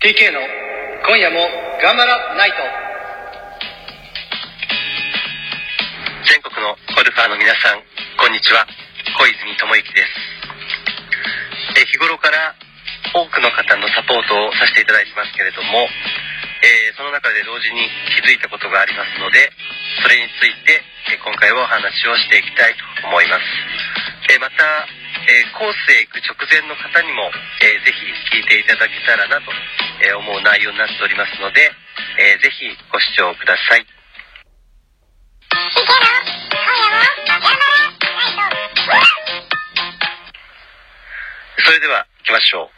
TK の今夜も頑張らないと。全国のゴルファーの皆さんこんにちは。小泉智之です。え日頃から多くの方のサポートをさせていただいてますけれども、えーその中で同時に気づいたことがありますのでそれについてえ今回はお話をしていきたいと思います。えまた、えーコースへ行く直前の方にも、えーぜひ聞いていただけたらなとえー思う内容になっておりますので、えーぜひご視聴ください。それでは行きましょう。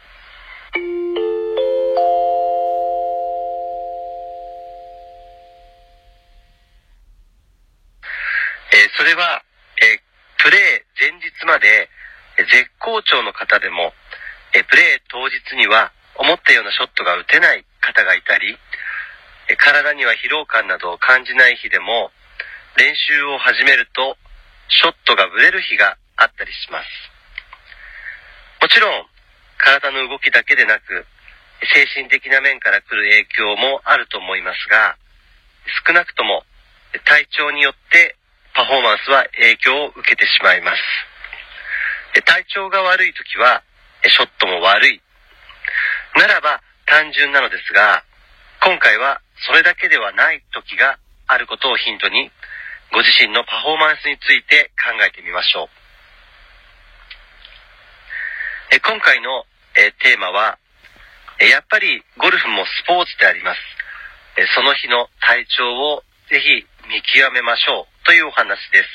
えーそれは、えープレー前日までえー絶好調の方でも、えプレー当日には思ったようなショットが打てない方がいたり、体には疲労感などを感じない日でも、練習を始めると、ショットがブレる日があったりします。もちろん、体の動きだけでなく、精神的な面から来る影響もあると思いますが、少なくとも体調によってパフォーマンスは影響を受けてしまいます。え体調が悪い時はショットも悪い。ならば単純なのですが、今回はそれだけではない時があることをヒントに、ご自身のパフォーマンスについて考えてみましょう。え今回のえテーマは、えやっぱりゴルフもスポーツであります。えその日の体調をぜひ見極めましょうというお話です。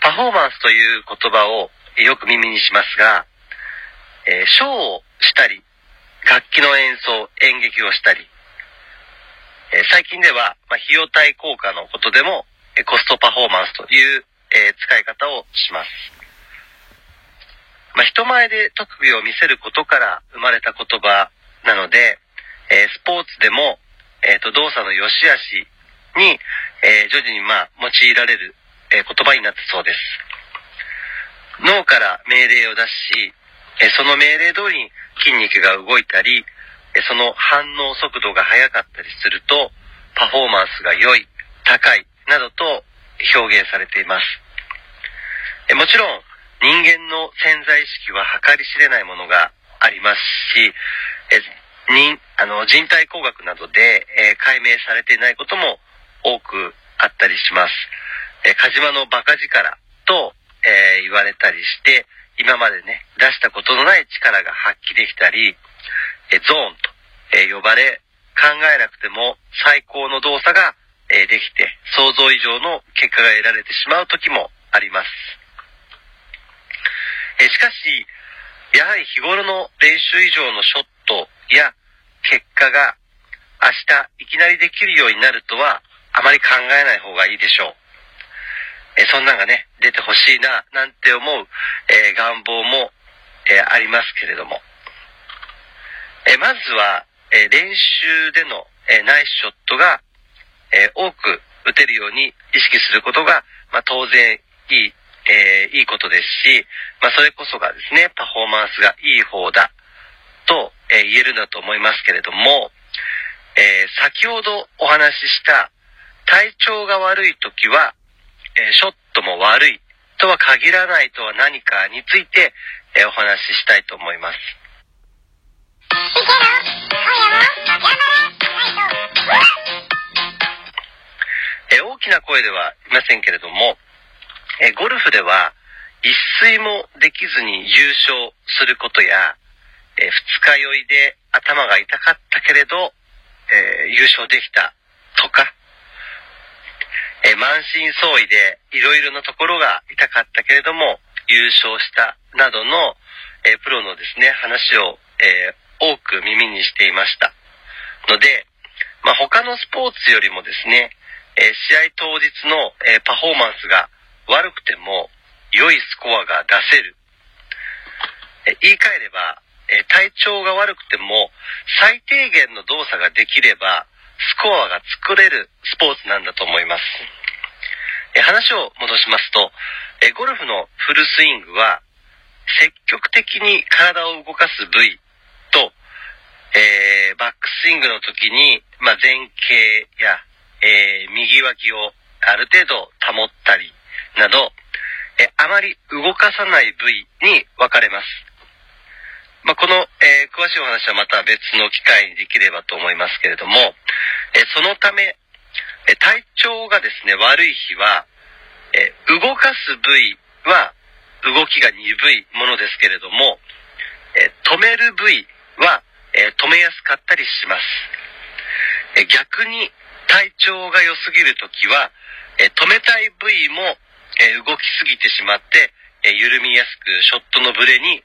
パフォーマンスという言葉をよく耳にしますが、えーショーをしたり、楽器の演奏、演劇をしたり、えー最近では、まあ、費用対効果のことでも、えーコストパフォーマンスという、え使い方をします。まあ、人前で特技を見せることから生まれた言葉なので、えスポーツでも、えーと、動作の良し悪しに、え徐々にまあ、用いられる、えー言葉になってそうです。脳から命令を出し、えーその命令通りに筋肉が動いたり、えーその反応速度が速かったりすると、パフォーマンスが良い、高い、などと表現されています。えもちろん、人間の潜在意識は計り知れないものがありますし、え人あの人体工学などで、え解明されていないことも多くあったりします。えー、カジマのバカ力と、えー言われたりして、今までね、出したことのない力が発揮できたり、えゾーンと、え呼ばれ、考えなくても最高の動作が、えできて、想像以上の結果が得られてしまう時もあります。えしかし、やはり日頃の練習以上のショットや結果が明日いきなりできるようになるとはあまり考えない方がいいでしょう。えそんなんがね、出てほしいな、なんて思う、えー願望も、えーありますけれども。えまずは、え練習での、えナイスショットが、え多く打てるように意識することが、まあ、当然いい、えいいことですし、まあ、それこそがですね、パフォーマンスがいい方だと、え言えるんだと思いますけれども、え先ほどお話しした体調が悪い時は、えーショットも悪いとは限らないとは何かについて、えーお話ししたいと思います。えー大きな声では言いませんけれども、えーゴルフでは一睡もできずに優勝することや、えー二日酔いで頭が痛かったけれど、えー優勝できたとか、えー満身創痍でいろいろなところが痛かったけれども優勝したなどの、えープロのですね、話を、えー多く耳にしていました。ので、まあ、他のスポーツよりもですね、え試合当日の、えパフォーマンスが悪くても良いスコアが出せる。え言い換えれば、え体調が悪くても最低限の動作ができればスコアが作れるスポーツなんだと思います。え話を戻しますと、えゴルフのフルスイングは積極的に体を動かす部位とえー、バックスイングの時に、まあ、前傾や、えー、右脇をある程度保ったりなど、え、あまり動かさない部位に分かれます。まあ、この、えー、詳しいお話はまた別の機会にできればと思いますけれども、えそのため、え体調がですね、悪い日は、え動かす部位は動きが鈍いものですけれども、え止める部位は、え止めやすかったりします。え逆に体調が良すぎるときは、え止めたい部位も、え動きすぎてしまって、え緩みやすくショットのブレに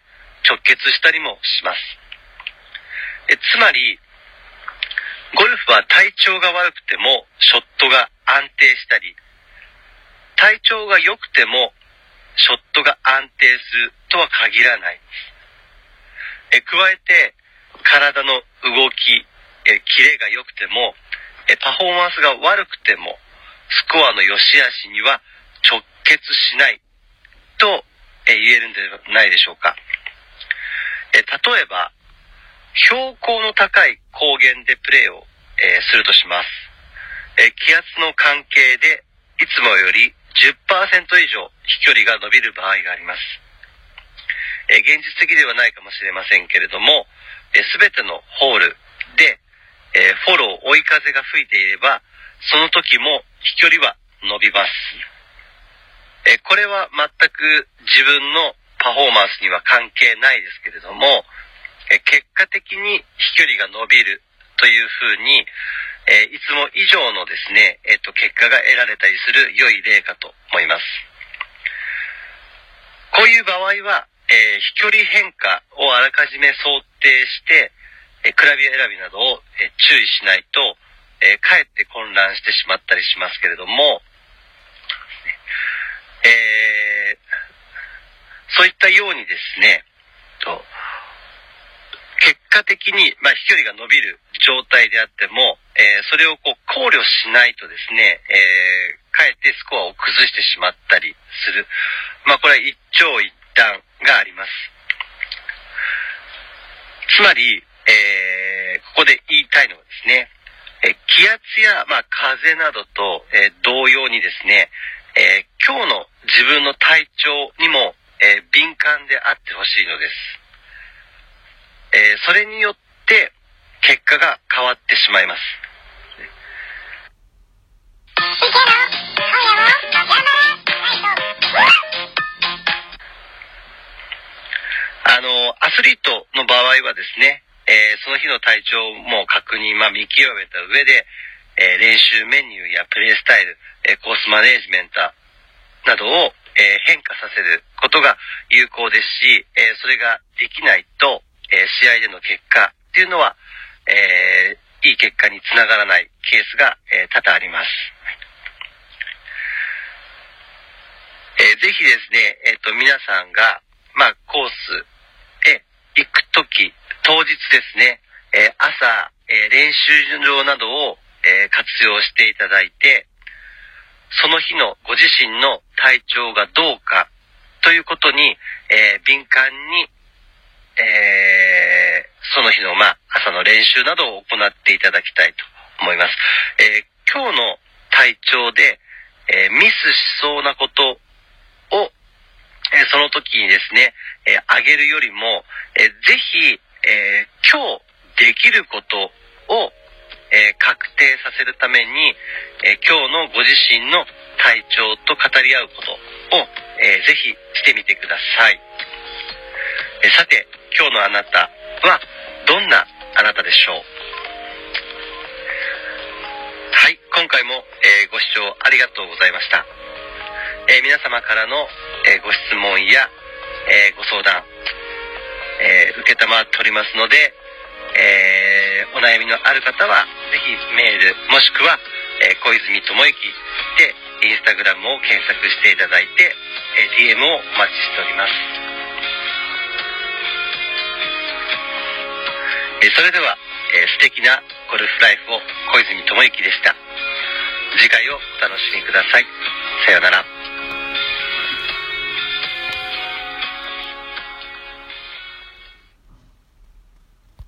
直結したりもします。えつまり、ゴルフは体調が悪くてもショットが安定したり、体調が良くてもショットが安定するとは限らない。え加えて、体の動き、えキレが良くても、えパフォーマンスが悪くても、スコアの良し悪しには直結しないと、え言えるんではないでしょうか。え例えば、標高の高い高原でプレーを、えするとします。え気圧の関係でいつもより10%以上飛距離が伸びる場合があります。え現実的ではないかもしれませんけれども、すべてのホールで、えフォロー、追い風が吹いていれば、その時も飛距離は伸びます。えこれは全く自分のパフォーマンスには関係ないですけれども、え結果的に飛距離が伸びるというふうに、えいつも以上のですね、えっと、結果が得られたりする良い例かと思います。こういう場合は、え、飛距離変化をあらかじめ想定して、え、クラビア選びなどを、え、注意しないと、えかえって混乱してしまったりしますけれども、えそういったようにですね、果的に、まあ、飛距離が伸びる状態であっても、えそれをこう考慮しないとですね、えかえってスコアを崩してしまったりする。まあ、これは一長一短があります。つまり、えー、ここで言いたいのはですね、え気圧や、まあ、風などと、えー、同様にですね、えー、今日の自分の体調にも、え敏感であってほしいのです。えそれによって結果が変わってしまいます。あの、アスリートの場合はですね、えー、その日の体調も確認、まあ、見極めた上で、えー、練習メニューやプレースタイル、えー、コースマネージメントなどを、え変化させることが有効ですし、えそれができないと、え試合での結果っていうのは、えいい結果につながらないケースが、え多々あります。えぜひですね、えっ、と、皆さんが、まあ、コースへ、行くとき、当日ですね、え、朝、え、練習場などを、え、活用していただいて、その日のご自身の体調がどうかということに、え敏感に、えその日の、まあ、朝の練習などを行っていただきたいと思います。え今日の体調で、えミスしそうなことをえその時にですね、えあげるよりも、えぜひ、え今日できることを、え確定させるために、え今日のご自身の体調と語り合うことを、えぜひしてみてください。えさて、今日のあなたはどんなあなたでしょう？はい、今回も、えご視聴ありがとうございました。え皆様からの、えご質問や、えご相談、えー、受けたまっておりますので、え、お悩みのある方は、ぜひメール、もしくは、え、小泉智之で、インスタグラムを検索していただいて、え、DM をお待ちしております。えー、それでは、え、素敵なゴルフライフを小泉智之でした。次回をお楽しみください。さようなら。